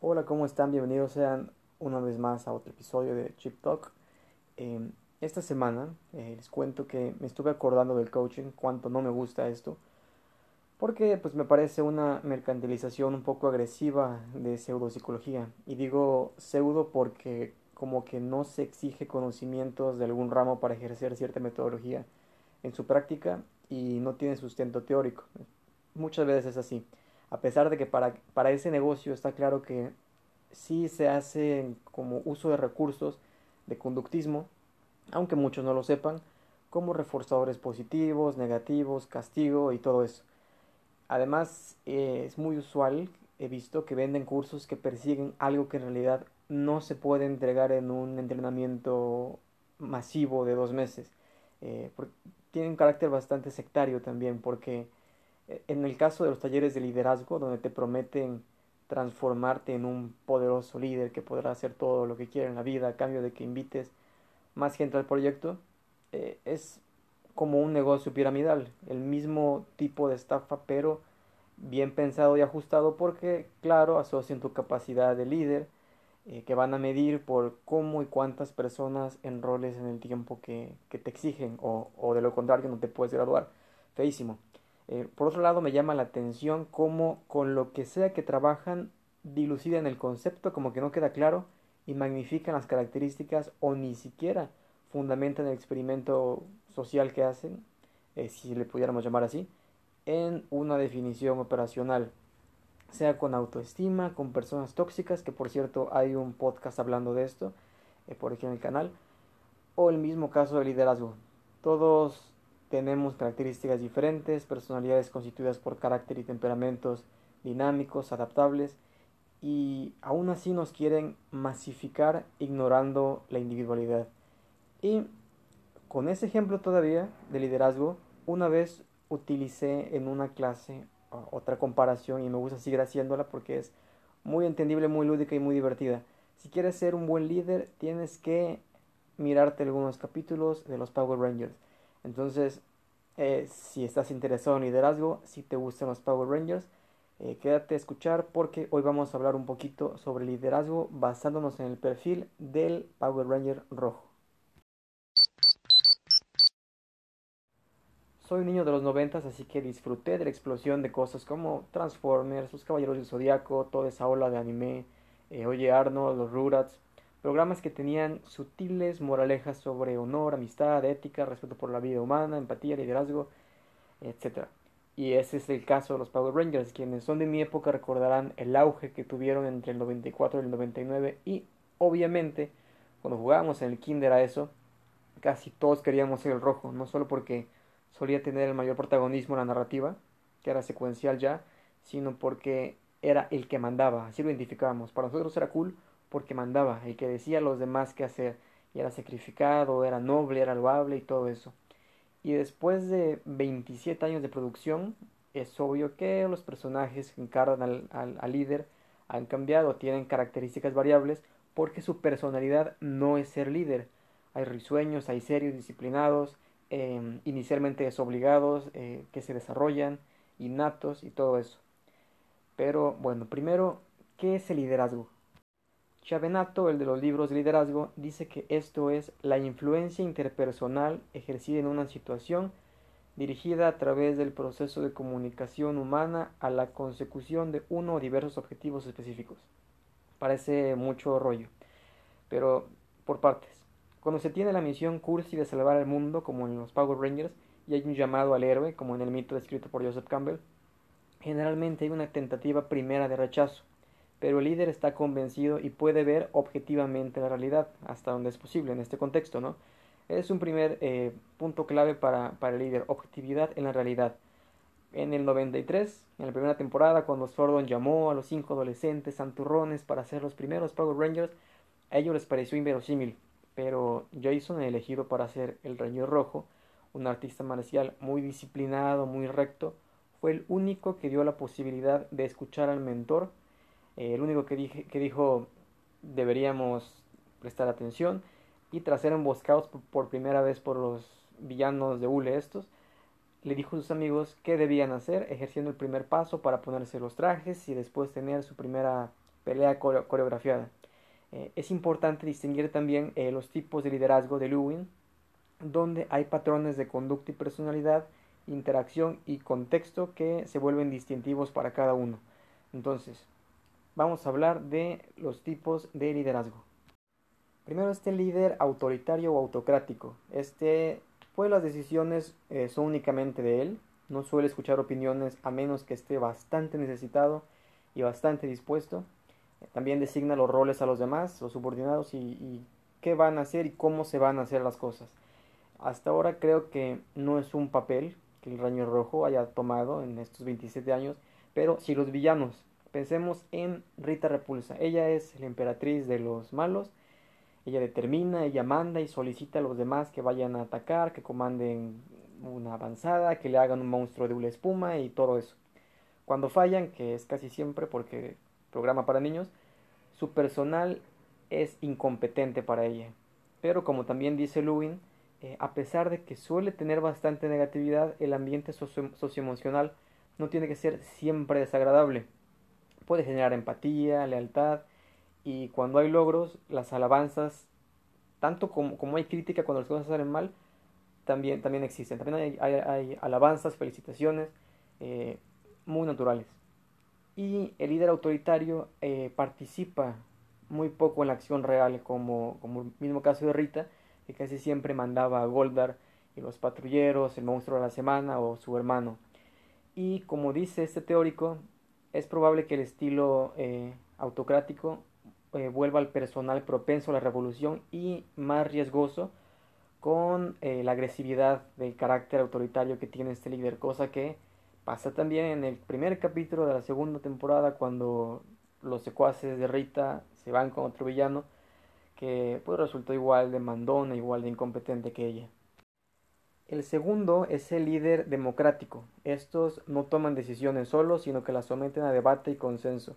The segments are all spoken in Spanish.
Hola, ¿cómo están? Bienvenidos sean una vez más a otro episodio de Chip Talk. Eh, esta semana eh, les cuento que me estuve acordando del coaching, cuánto no me gusta esto, porque pues me parece una mercantilización un poco agresiva de pseudopsicología. Y digo pseudo porque como que no se exige conocimientos de algún ramo para ejercer cierta metodología en su práctica y no tiene sustento teórico. Muchas veces es así. A pesar de que para, para ese negocio está claro que sí se hace como uso de recursos de conductismo, aunque muchos no lo sepan, como reforzadores positivos, negativos, castigo y todo eso. Además, eh, es muy usual, he visto que venden cursos que persiguen algo que en realidad no se puede entregar en un entrenamiento masivo de dos meses. Eh, tiene un carácter bastante sectario también, porque en el caso de los talleres de liderazgo, donde te prometen transformarte en un poderoso líder que podrá hacer todo lo que quiera en la vida a cambio de que invites más gente al proyecto, eh, es como un negocio piramidal, el mismo tipo de estafa, pero bien pensado y ajustado porque, claro, asocian tu capacidad de líder, eh, que van a medir por cómo y cuántas personas enroles en el tiempo que, que te exigen, o, o, de lo contrario no te puedes graduar. Feísimo. Eh, por otro lado, me llama la atención cómo con lo que sea que trabajan dilucidan el concepto como que no queda claro y magnifican las características o ni siquiera fundamentan el experimento social que hacen, eh, si le pudiéramos llamar así, en una definición operacional, sea con autoestima, con personas tóxicas, que por cierto hay un podcast hablando de esto, eh, por aquí en el canal, o el mismo caso de liderazgo. Todos tenemos características diferentes, personalidades constituidas por carácter y temperamentos dinámicos, adaptables, y aún así nos quieren masificar ignorando la individualidad. Y con ese ejemplo todavía de liderazgo, una vez utilicé en una clase otra comparación y me gusta seguir haciéndola porque es muy entendible, muy lúdica y muy divertida. Si quieres ser un buen líder, tienes que mirarte algunos capítulos de los Power Rangers. Entonces, eh, si estás interesado en liderazgo, si te gustan los Power Rangers, eh, quédate a escuchar porque hoy vamos a hablar un poquito sobre liderazgo basándonos en el perfil del Power Ranger rojo. Soy un niño de los noventas, así que disfruté de la explosión de cosas como Transformers, Los Caballeros del Zodiaco, toda esa ola de anime, eh, Oye Arnold, los Rurats, programas que tenían sutiles moralejas sobre honor, amistad, ética, respeto por la vida humana, empatía, liderazgo, etc. Y ese es el caso de los Power Rangers, quienes son de mi época recordarán el auge que tuvieron entre el 94 y el 99 y obviamente cuando jugábamos en el kinder a eso, casi todos queríamos ser el rojo, no solo porque solía tener el mayor protagonismo en la narrativa, que era secuencial ya, sino porque era el que mandaba, así lo identificábamos. Para nosotros era cool porque mandaba, el que decía a los demás qué hacer, y era sacrificado, era noble, era loable y todo eso. Y después de 27 años de producción, es obvio que los personajes que encarnan al, líder han cambiado, tienen características variables, porque su personalidad no es ser líder. Hay risueños, hay serios, disciplinados, em, inicialmente desobligados, eh, que se desarrollan, innatos y todo eso. Pero bueno, primero, ¿qué es el liderazgo? Chavenato, el de los libros de liderazgo, dice que esto es la influencia interpersonal ejercida en una situación dirigida a través del proceso de comunicación humana a la consecución de uno o diversos objetivos específicos. Parece mucho rollo, pero por partes. Cuando se tiene la misión cursi de salvar al mundo, como en los Power Rangers, y hay un llamado al héroe, como en el mito descrito por Joseph Campbell, generalmente hay una tentativa primera de rechazo pero el líder está convencido y puede ver objetivamente la realidad, hasta donde es posible en este contexto, ¿no? Es un primer eh, punto clave para, para, el líder, objetividad en la realidad. En el 93, en la primera temporada, cuando Sordon llamó a los cinco adolescentes santurrones para ser los primeros Power Rangers, a ellos les pareció inverosímil, pero Jason, elegido para ser el Ranger Rojo, un artista marcial muy disciplinado, muy recto, fue el único que dio la posibilidad de escuchar al mentor eh, el único que, dije, que dijo deberíamos prestar atención y tras ser emboscados por, primera vez por los villanos de Ule estos, le dijo a sus amigos qué debían hacer, ejerciendo el primer paso para ponerse los trajes y después tener su primera pelea coreografiada. Eh, es importante distinguir también eh, los tipos de liderazgo de Lewin, donde hay patrones de conducta y personalidad, interacción y contexto que se vuelven distintivos para cada uno. Entonces, vamos a hablar de los tipos de liderazgo. Primero este líder autoritario o autocrático. Este, pues las decisiones eh, son únicamente de él. No suele escuchar opiniones a menos que esté bastante necesitado y bastante dispuesto. También designa los roles a los demás, los subordinados y, qué van a hacer y cómo se van a hacer las cosas. Hasta ahora creo que no es un papel que el Raño Rojo haya tomado en estos 27 años, pero si los villanos, pensemos en Rita Repulsa, ella es la emperatriz de los malos, ella determina, ella manda y solicita a los demás que vayan a atacar, que comanden una avanzada, que le hagan un monstruo de una espuma y todo eso. Cuando fallan, que es casi siempre porque programa para niños, su personal es incompetente para ella. Pero como también dice Lewin, eh, a pesar de que suele tener bastante negatividad, el ambiente socioemocional no tiene que ser siempre desagradable. Puede generar empatía, lealtad y cuando hay logros, las alabanzas, tanto como, como hay crítica cuando las cosas salen mal, también, también existen. También hay, hay, alabanzas, felicitaciones eh, muy naturales. Y el líder autoritario eh, participa muy poco en la acción real, como, como el mismo caso de Rita, que casi siempre mandaba a Goldar y los patrulleros, el monstruo de la semana o su hermano. Y como dice este teórico, es probable que el estilo eh, autocrático eh, vuelva al personal propenso a la revolución y más riesgoso con eh, la agresividad del carácter autoritario que tiene este líder, cosa que pasa también en el primer capítulo de la segunda temporada cuando los secuaces de Rita se van con otro villano que pues resultó igual de mandona, igual de incompetente que ella. El segundo es el líder democrático. Estos no toman decisiones solos, sino que las someten a debate y consenso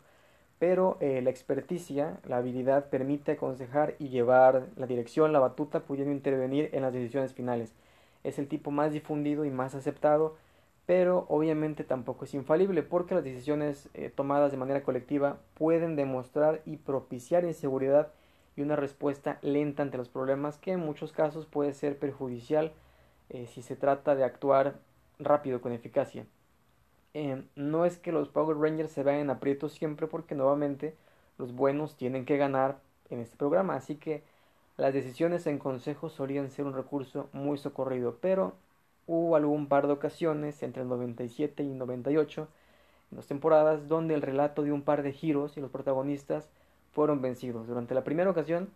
pero eh, la experticia, la habilidad permite aconsejar y llevar la dirección, la batuta, pudiendo intervenir en las decisiones finales. Es el tipo más difundido y más aceptado, pero obviamente tampoco es infalible porque las decisiones eh, tomadas de manera colectiva pueden demostrar y propiciar inseguridad y una respuesta lenta ante los problemas que en muchos casos puede ser perjudicial eh, si se trata de actuar rápido con eficacia. Eh, no es que los Power Rangers se vean en aprietos siempre porque nuevamente los buenos tienen que ganar en este programa. Así que las decisiones en consejo solían ser un recurso muy socorrido. Pero hubo algún par de ocasiones entre el 97 y 98 en dos temporadas donde el relato de un par de giros y los protagonistas fueron vencidos. Durante la primera ocasión,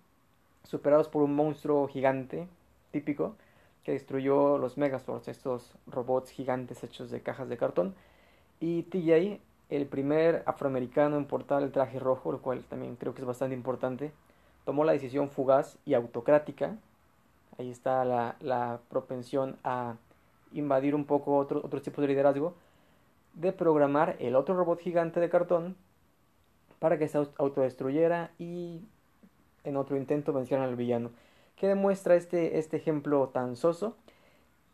superados por un monstruo gigante típico que destruyó los Megazords, estos robots gigantes hechos de cajas de cartón, y TJ, el primer afroamericano en portar el traje rojo, lo cual también creo que es bastante importante, tomó la decisión fugaz y autocrática. Ahí está la, propensión a invadir un poco otro, otros tipos de liderazgo, de programar el otro robot gigante de cartón para que se autodestruyera y en otro intento vencieran al villano. Que demuestra este, este ejemplo tan soso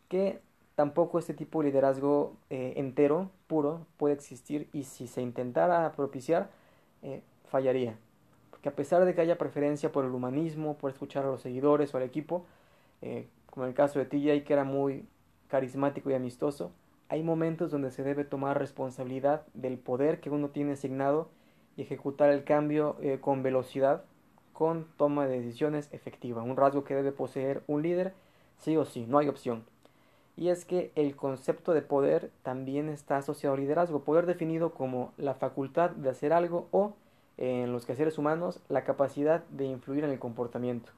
que tampoco este tipo de liderazgo eh, entero, puro, puede existir y si se intentara propiciar, eh, fallaría. Porque a pesar de que haya preferencia por el humanismo, por escuchar a los seguidores o al equipo, eh, como en el caso de TJ que era muy carismático y amistoso, hay momentos donde se debe tomar responsabilidad del poder que uno tiene asignado y ejecutar el cambio con velocidad, con toma de decisiones efectiva, un rasgo que debe poseer un líder, sí o sí, no hay opción y es que el concepto de poder también está asociado al liderazgo, poder definido como la facultad de hacer algo o, en los quehaceres humanos, la capacidad de influir en el comportamiento.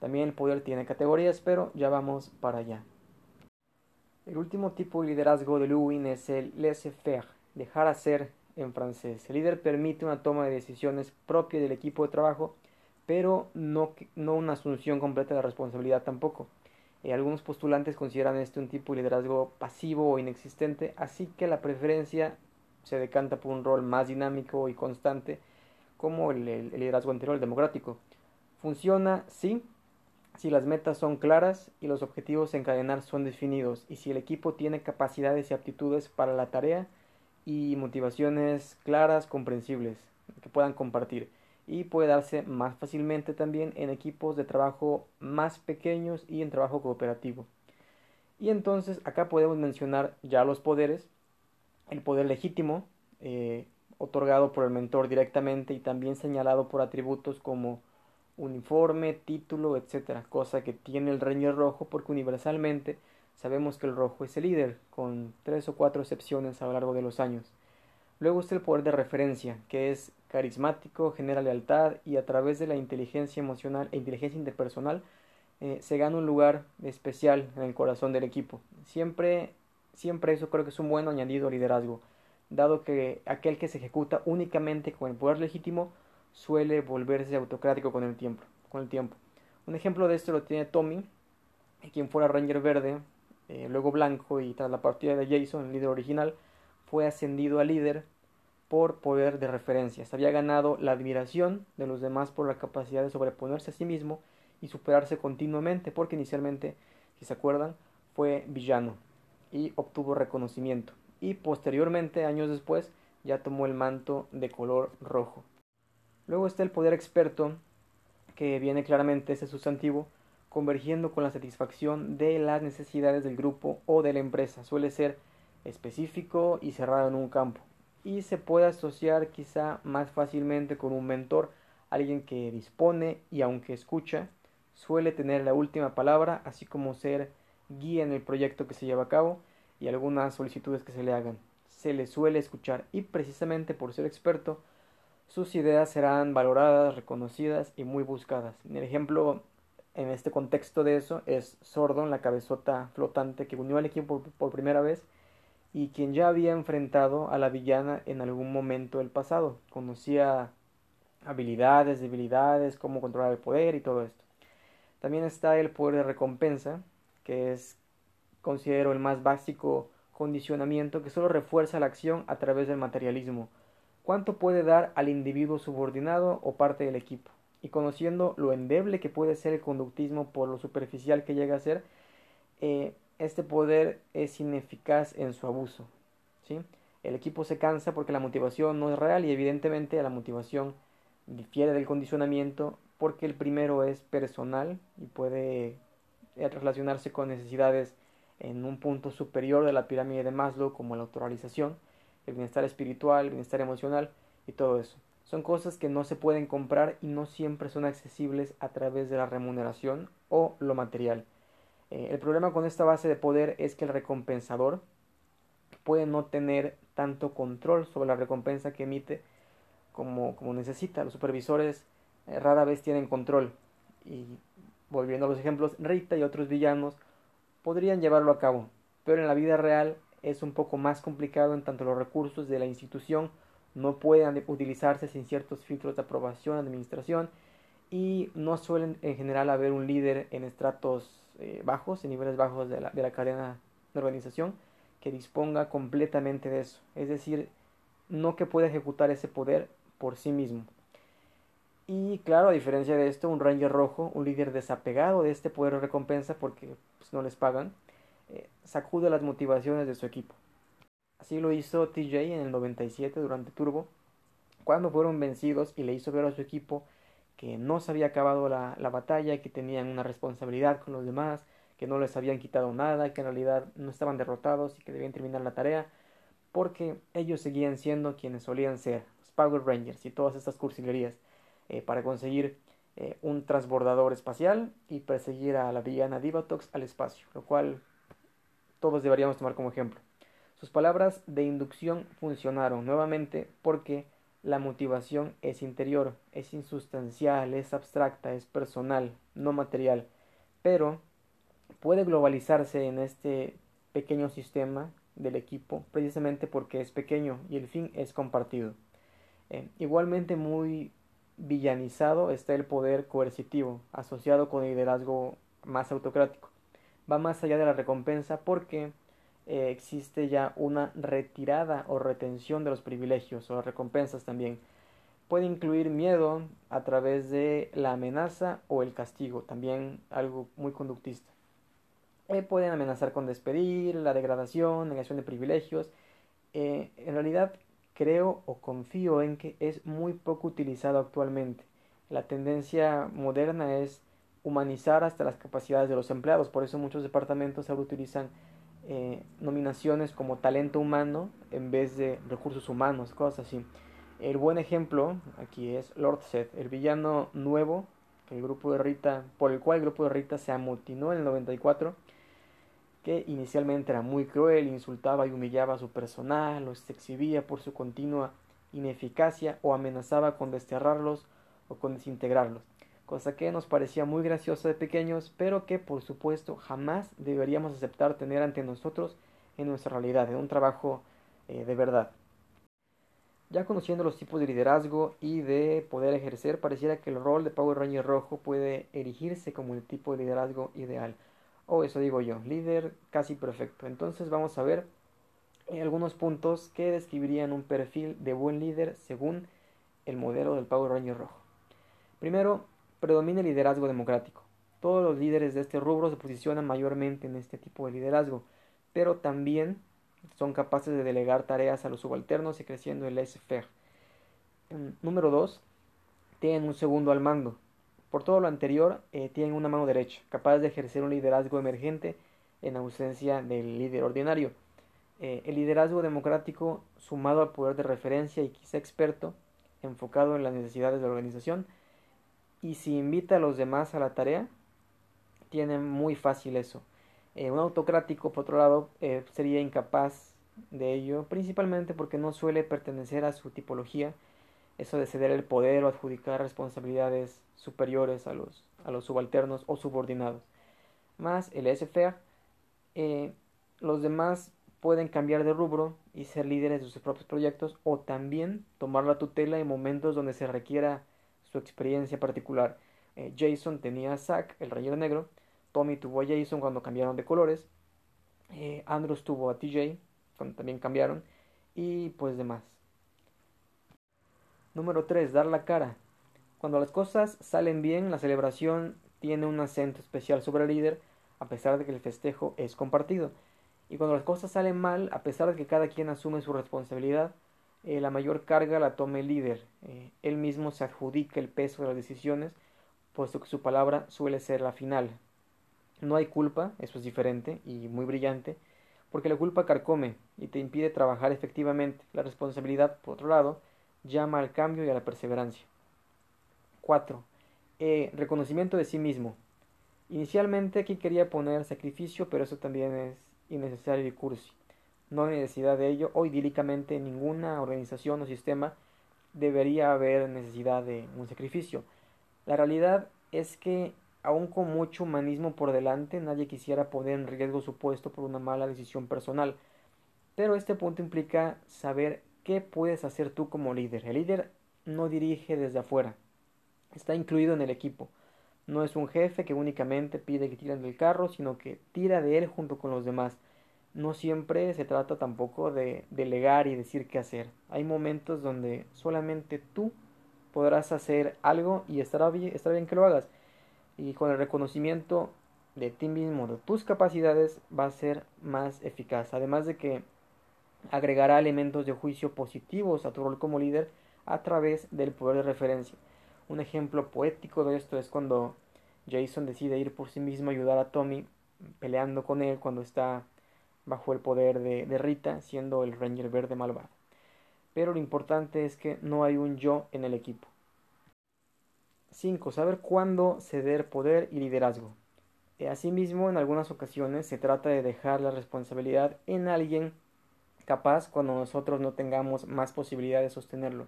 También el poder tiene categorías, pero ya vamos para allá. El último tipo de liderazgo de Lewin es el laissez-faire, dejar hacer en francés. El líder permite una toma de decisiones propia del equipo de trabajo, pero no, no una asunción completa de responsabilidad tampoco. Eh, algunos postulantes consideran este un tipo de liderazgo pasivo o inexistente, así que la preferencia se decanta por un rol más dinámico y constante como el, liderazgo anterior, el democrático. Funciona, sí, si las metas son claras y los objetivos encadenar son definidos y si el equipo tiene capacidades y aptitudes para la tarea y motivaciones claras, comprensibles. que puedan compartir y puede darse más fácilmente también en equipos de trabajo más pequeños y en trabajo cooperativo. Y entonces acá podemos mencionar ya los poderes, el poder legítimo, eh, otorgado por el mentor directamente y también señalado por atributos como uniforme, título, etc. Cosa que tiene el Ranger rojo porque universalmente sabemos que el rojo es el líder, con tres o cuatro excepciones a lo largo de los años. Luego está el poder de referencia, que es carismático, genera lealtad y a través de la inteligencia emocional e inteligencia interpersonal eh, se gana un lugar especial en el corazón del equipo. Siempre, siempre eso creo que es un buen añadido al liderazgo, dado que aquel que se ejecuta únicamente con el poder legítimo suele volverse autocrático con el tiempo. Con el tiempo. Un ejemplo de esto lo tiene Tommy, quien fuera Ranger verde, eh, luego blanco y tras la partida de Jason, el líder original, fue ascendido a líder por poder de referencias. Había ganado la admiración de los demás por la capacidad de sobreponerse a sí mismo y superarse continuamente, porque inicialmente, si se acuerdan, fue villano y obtuvo reconocimiento. Y posteriormente, años después, ya tomó el manto de color rojo. Luego está el poder experto, que viene claramente ese sustantivo, convergiendo con la satisfacción de las necesidades del grupo o de la empresa. Suele ser específico y cerrado en un campo. Y se puede asociar quizá más fácilmente con un mentor, alguien que dispone y aunque escucha, suele tener la última palabra, así como ser guía en el proyecto que se lleva a cabo y algunas solicitudes que se le hagan. Se le suele escuchar y precisamente por ser experto, sus ideas serán valoradas, reconocidas y muy buscadas. El ejemplo en este contexto de eso es Sordon, la cabezota flotante que unió al equipo por primera vez y quien ya había enfrentado a la villana en algún momento del pasado. Conocía habilidades, debilidades, cómo controlar el poder y todo esto. También está el poder de recompensa, que es, considero, el más básico condicionamiento que solo refuerza la acción a través del materialismo. ¿Cuánto puede dar al individuo subordinado o parte del equipo? Y conociendo lo endeble que puede ser el conductismo por lo superficial que llega a ser, eh, este poder es ineficaz en su abuso. ¿sí? El equipo se cansa porque la motivación no es real y evidentemente la motivación difiere del condicionamiento porque el primero es personal y puede eh, relacionarse con necesidades en un punto superior de la pirámide de Maslow como la autoralización, el bienestar espiritual, el bienestar emocional y todo eso. Son cosas que no se pueden comprar y no siempre son accesibles a través de la remuneración o lo material. Eh, el problema con esta base de poder es que el recompensador puede no tener tanto control sobre la recompensa que emite como, como necesita. Los supervisores eh, rara vez tienen control. Y volviendo a los ejemplos, Rita y otros villanos podrían llevarlo a cabo, pero en la vida real es un poco más complicado en tanto los recursos de la institución no pueden utilizarse sin ciertos filtros de aprobación, administración y no suelen en general haber un líder en estratos eh, bajos, en niveles bajos de la, de la cadena de organización, que disponga completamente de eso. Es decir, no que pueda ejecutar ese poder por sí mismo. Y claro, a diferencia de esto, un Ranger rojo, un líder desapegado de este poder de recompensa porque pues, no les pagan, eh, sacude las motivaciones de su equipo. Así lo hizo TJ en el 97 durante Turbo, cuando fueron vencidos y le hizo ver a su equipo que no se había acabado la, la, batalla, que tenían una responsabilidad con los demás, que no les habían quitado nada, que en realidad no estaban derrotados y que debían terminar la tarea, porque ellos seguían siendo quienes solían ser, los Power Rangers y todas estas cursilerías, eh, para conseguir eh, un transbordador espacial y perseguir a la villana Divatox al espacio, lo cual todos deberíamos tomar como ejemplo. Sus palabras de inducción funcionaron nuevamente porque la motivación es interior, es insustancial, es abstracta, es personal, no material, pero puede globalizarse en este pequeño sistema del equipo precisamente porque es pequeño y el fin es compartido. Eh, igualmente muy villanizado está el poder coercitivo asociado con el liderazgo más autocrático. Va más allá de la recompensa porque eh, existe ya una retirada o retención de los privilegios o recompensas también. Puede incluir miedo a través de la amenaza o el castigo, también algo muy conductista. Eh, pueden amenazar con despedir, la degradación, negación de privilegios. Eh, en realidad, creo o confío en que es muy poco utilizado actualmente. La tendencia moderna es humanizar hasta las capacidades de los empleados, por eso muchos departamentos ahora utilizan eh, nominaciones como talento humano en vez de recursos humanos, cosas así. El buen ejemplo aquí es Lord Seth, el villano nuevo que el grupo de Rita, por el cual el grupo de Rita se amotinó en el 94, que inicialmente era muy cruel, insultaba y humillaba a su personal, los exhibía por su continua ineficacia o amenazaba con desterrarlos o con desintegrarlos, cosa que nos parecía muy graciosa de pequeños, pero que por supuesto jamás deberíamos aceptar tener ante nosotros en nuestra realidad, en un trabajo eh, de verdad. Ya conociendo los tipos de liderazgo y de poder ejercer, pareciera que el rol de Power Ranger rojo puede erigirse como el tipo de liderazgo ideal. O eso digo yo, líder casi perfecto. Entonces vamos a ver eh, algunos puntos que describirían un perfil de buen líder según el modelo del Power Ranger rojo. Primero, predomina el liderazgo democrático. Todos los líderes de este rubro se posicionan mayormente en este tipo de liderazgo, pero también son capaces de delegar tareas a los subalternos y creciendo el laissez-faire. Número 2. Tienen un segundo al mando. Por todo lo anterior, eh, tienen una mano derecha, capaz de ejercer un liderazgo emergente en ausencia del líder ordinario. Eh, el liderazgo democrático, sumado al poder de referencia y quizá experto, enfocado en las necesidades de la organización, y si invita a los demás a la tarea, tiene muy fácil eso. Eh, un autocrático, por otro lado, eh, sería incapaz de ello, principalmente porque no suele pertenecer a su tipología, eso de ceder el poder o adjudicar responsabilidades superiores a los, a los subalternos o subordinados. Más el SFA, eh, los demás pueden cambiar de rubro y ser líderes de sus propios proyectos o también tomar la tutela en momentos donde se requiera su experiencia particular. Jason tenía a Zack, el rayero negro, Tommy tuvo a Jason cuando cambiaron de colores. Eh, Andrews tuvo a TJ cuando también cambiaron. Y pues demás. Número 3. Dar la cara. Cuando las cosas salen bien, la celebración tiene un acento especial sobre el líder, a pesar de que el festejo es compartido. Y cuando las cosas salen mal, a pesar de que cada quien asume su responsabilidad, eh, la mayor carga la toma el líder. Eh, él mismo se adjudica el peso de las decisiones, puesto que su palabra suele ser la final. No hay culpa, eso es diferente y muy brillante, porque la culpa carcome y te impide trabajar efectivamente. La responsabilidad, por otro lado, llama al cambio y a la perseverancia. 4. Eh, reconocimiento de sí mismo. Inicialmente aquí quería poner sacrificio, pero eso también es innecesario y cursi. No hay necesidad de ello, o idílicamente en ninguna organización o sistema debería haber necesidad de un sacrificio. La realidad es que Aún con mucho humanismo por delante, nadie quisiera poner en riesgo su puesto por una mala decisión personal. Pero este punto implica saber qué puedes hacer tú como líder. El líder no dirige desde afuera, está incluido en el equipo. No es un jefe que únicamente pide que tiren del carro, sino que tira de él junto con los demás. No siempre se trata tampoco de delegar y decir qué hacer. Hay momentos donde solamente tú podrás hacer algo y estará bien, que lo hagas y con el reconocimiento de ti mismo, de tus capacidades, va a ser más eficaz. Además de que agregará elementos de juicio positivos a tu rol como líder a través del poder de referencia. Un ejemplo poético de esto es cuando Jason decide ir por sí mismo a ayudar a Tommy peleando con él cuando está bajo el poder de, Rita, siendo el Ranger verde malvado. Pero lo importante es que no hay un yo en el equipo. 5. Saber cuándo ceder poder y liderazgo. Eh, asimismo, en algunas ocasiones se trata de dejar la responsabilidad en alguien capaz cuando nosotros no tengamos más posibilidad de sostenerlo.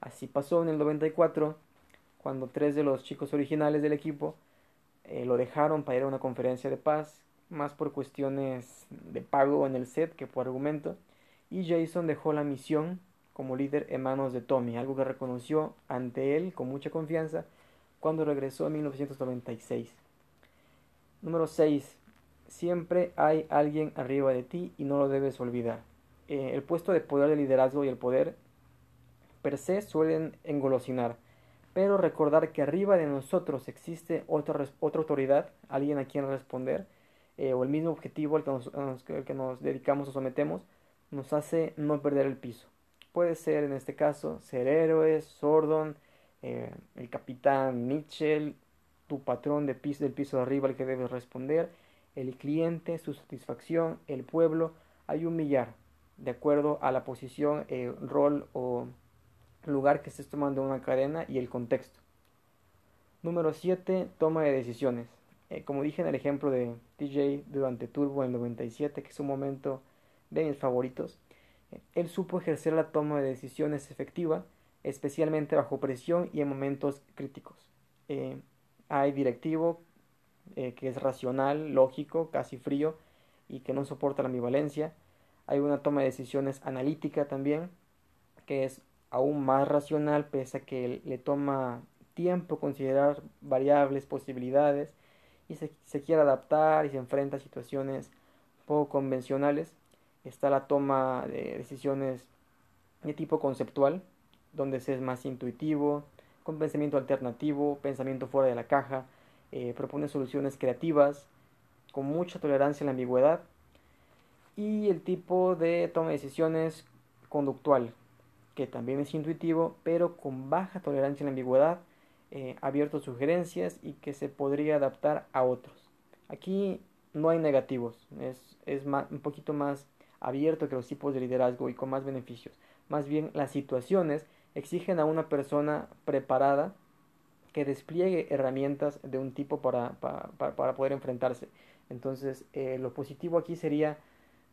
Así pasó en el 94, cuando tres de los chicos originales del equipo eh, lo dejaron para ir a una conferencia de paz, más por cuestiones de pago en el set que por argumento, y Jason dejó la misión como líder en manos de Tommy, algo que reconoció ante él con mucha confianza cuando regresó en 1996. Número 6. Siempre hay alguien arriba de ti y no lo debes olvidar. Eh, el puesto de poder de liderazgo y el poder per se suelen engolosinar, pero recordar que arriba de nosotros existe otra, otra autoridad, alguien a quien responder, eh, o el mismo objetivo al que, nos, dedicamos o sometemos, nos hace no perder el piso. Puede ser en este caso ser héroes, Sordon, eh, el capitán Mitchell, tu patrón de piso, del piso de arriba al que debes responder, el cliente, su satisfacción, el pueblo. Hay un millar, de acuerdo a la posición, eh, rol o lugar que estés tomando en una cadena y el contexto. Número 7. Toma de decisiones. Eh, como dije en el ejemplo de TJ durante Turbo en el 97, que es un momento de mis favoritos, eh, él supo ejercer la toma de decisiones efectiva, especialmente bajo presión y en momentos críticos. Eh, hay directivo que es racional, lógico, casi frío y que no soporta la ambivalencia. Hay una toma de decisiones analítica también, que es aún más racional, pese a que le toma tiempo considerar variables, posibilidades, y se, quiere adaptar y se enfrenta a situaciones poco convencionales. Está la toma de decisiones de tipo conceptual, donde se es más intuitivo, con pensamiento alternativo, pensamiento fuera de la caja, eh, propone soluciones creativas, con mucha tolerancia a la ambigüedad, y el tipo de toma de decisiones conductual, que también es intuitivo, pero con baja tolerancia a la ambigüedad, eh, abierto sugerencias y que se podría adaptar a otros. Aquí no hay negativos, es, es un poquito más abierto que los tipos de liderazgo y con más beneficios. Más bien las situaciones exigen a una persona preparada que despliegue herramientas de un tipo para, para, poder enfrentarse. Entonces, eh, lo positivo aquí sería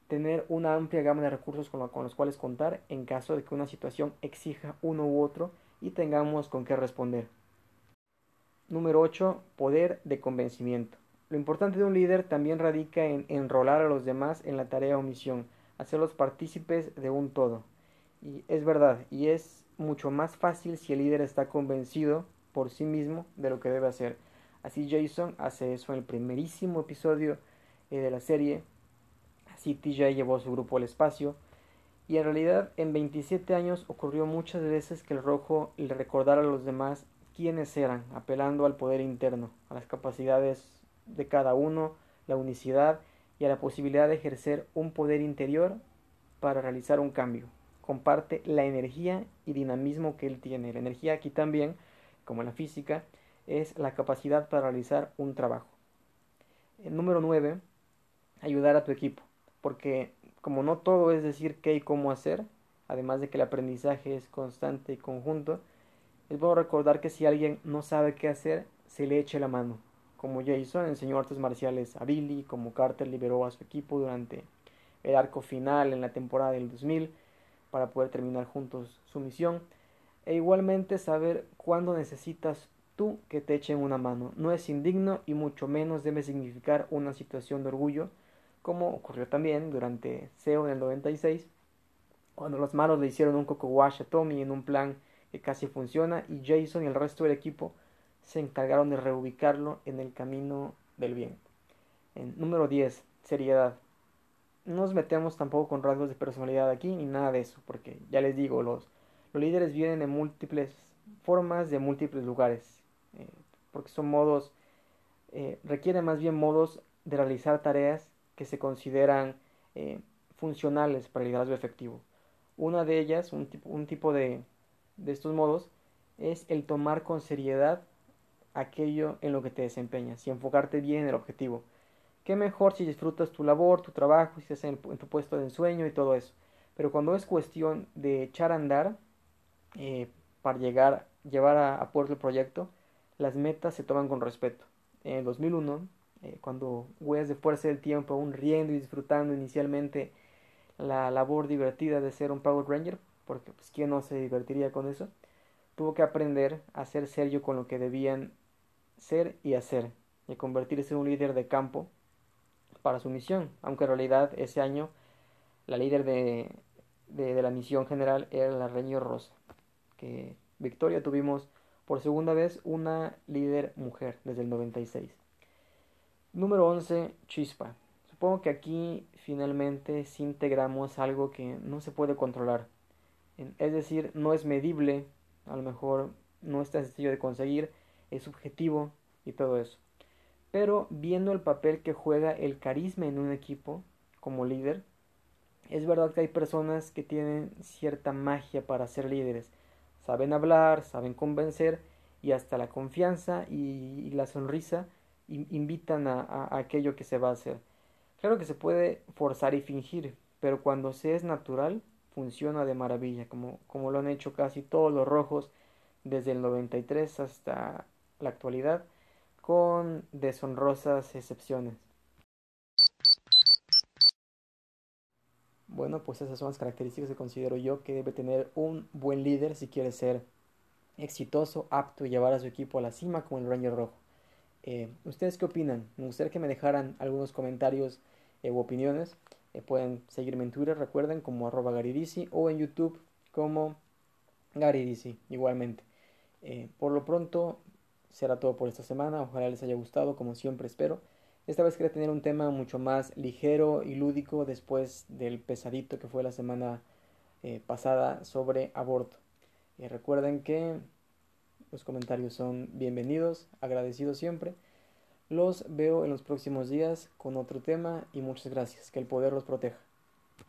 tener una amplia gama de recursos con, con, los cuales contar en caso de que una situación exija uno u otro y tengamos con qué responder. Número 8. Poder de convencimiento. Lo importante de un líder también radica en enrolar a los demás en la tarea o misión, hacerlos partícipes de un todo. Y es verdad, y es mucho más fácil si el líder está convencido por sí mismo de lo que debe hacer. Así Jason hace eso en el primerísimo episodio eh, de la serie. Así TJ llevó a su grupo al espacio. Y en realidad en 27 años ocurrió muchas veces que el rojo le recordara a los demás quiénes eran, apelando al poder interno, a las capacidades de cada uno, la unicidad y a la posibilidad de ejercer un poder interior para realizar un cambio. Comparte la energía y dinamismo que él tiene. La energía aquí también, como en la física, es la capacidad para realizar un trabajo. El número 9, ayudar a tu equipo, porque como no todo es decir qué y cómo hacer, además de que el aprendizaje es constante y conjunto, es bueno recordar que si alguien no sabe qué hacer, se le eche la mano. Como Jason enseñó artes marciales a Billy, como Carter liberó a su equipo durante el arco final en la temporada del 2000 para poder terminar juntos su misión. E igualmente saber cuándo necesitas tú que te echen una mano. No es indigno y mucho menos debe significar una situación de orgullo, como ocurrió también durante SEO en el 96, cuando los malos le hicieron un coco wash a Tommy en un plan que casi funciona y Jason y el resto del equipo se encargaron de reubicarlo en el camino del bien. En número 10, seriedad. No nos metemos tampoco con rasgos de personalidad aquí ni nada de eso, porque ya les digo, los, los líderes vienen de múltiples formas, de múltiples lugares, eh, porque son modos, eh, requieren más bien modos de realizar tareas que se consideran eh, funcionales para el liderazgo efectivo. Una de ellas, un un tipo de, de estos modos es el tomar con seriedad aquello en lo que te desempeñas y enfocarte bien en el objetivo. Qué mejor si disfrutas tu labor, tu trabajo, si estás en, tu puesto de ensueño y todo eso. Pero cuando es cuestión de echar a andar eh, para llegar, llevar a, puerto el proyecto, las metas se toman con respeto. En el 2001, eh, cuando huellas de fuerza del tiempo, aún riendo y disfrutando inicialmente la labor divertida de ser un Power Ranger, porque pues quién no se divertiría con eso, tuvo que aprender a ser serio con lo que debían ser y hacer, y convertirse en un líder de campo para su misión, aunque en realidad ese año la líder de, de, la misión general era la Reño Rosa, que Victoria tuvimos por segunda vez una líder mujer desde el 96. Número 11, Chispa. Supongo que aquí finalmente sí integramos algo que no se puede controlar, es decir, no es medible, a lo mejor no es tan sencillo de conseguir, es subjetivo y todo eso. Pero viendo el papel que juega el carisma en un equipo como líder, Es verdad que hay personas que tienen cierta magia para ser líderes. Saben hablar, saben convencer y hasta la confianza y, la sonrisa invitan a, aquello que se va a hacer. Claro que se puede forzar y fingir, pero cuando se es natural, funciona de maravilla, como, como lo han hecho casi todos los rojos desde el 93 hasta la actualidad, con deshonrosas excepciones. Bueno, pues esas son las características que considero yo que debe tener un buen líder si quiere ser exitoso, apto y llevar a su equipo a la cima como el Ranger Rojo. Eh, ¿Ustedes qué opinan? Me gustaría que me dejaran algunos comentarios eh, u opiniones. Eh, pueden seguirme en Twitter, recuerden, como arroba garidisi o en YouTube como garidisi, igualmente. por lo pronto, será todo por esta semana. Ojalá les haya gustado, como siempre espero. Esta vez quería tener un tema mucho más ligero y lúdico después del pesadito que fue la semana pasada sobre aborto. recuerden que los comentarios son bienvenidos, agradecidos siempre. Los veo en los próximos días con otro tema y muchas gracias. Que el poder los proteja.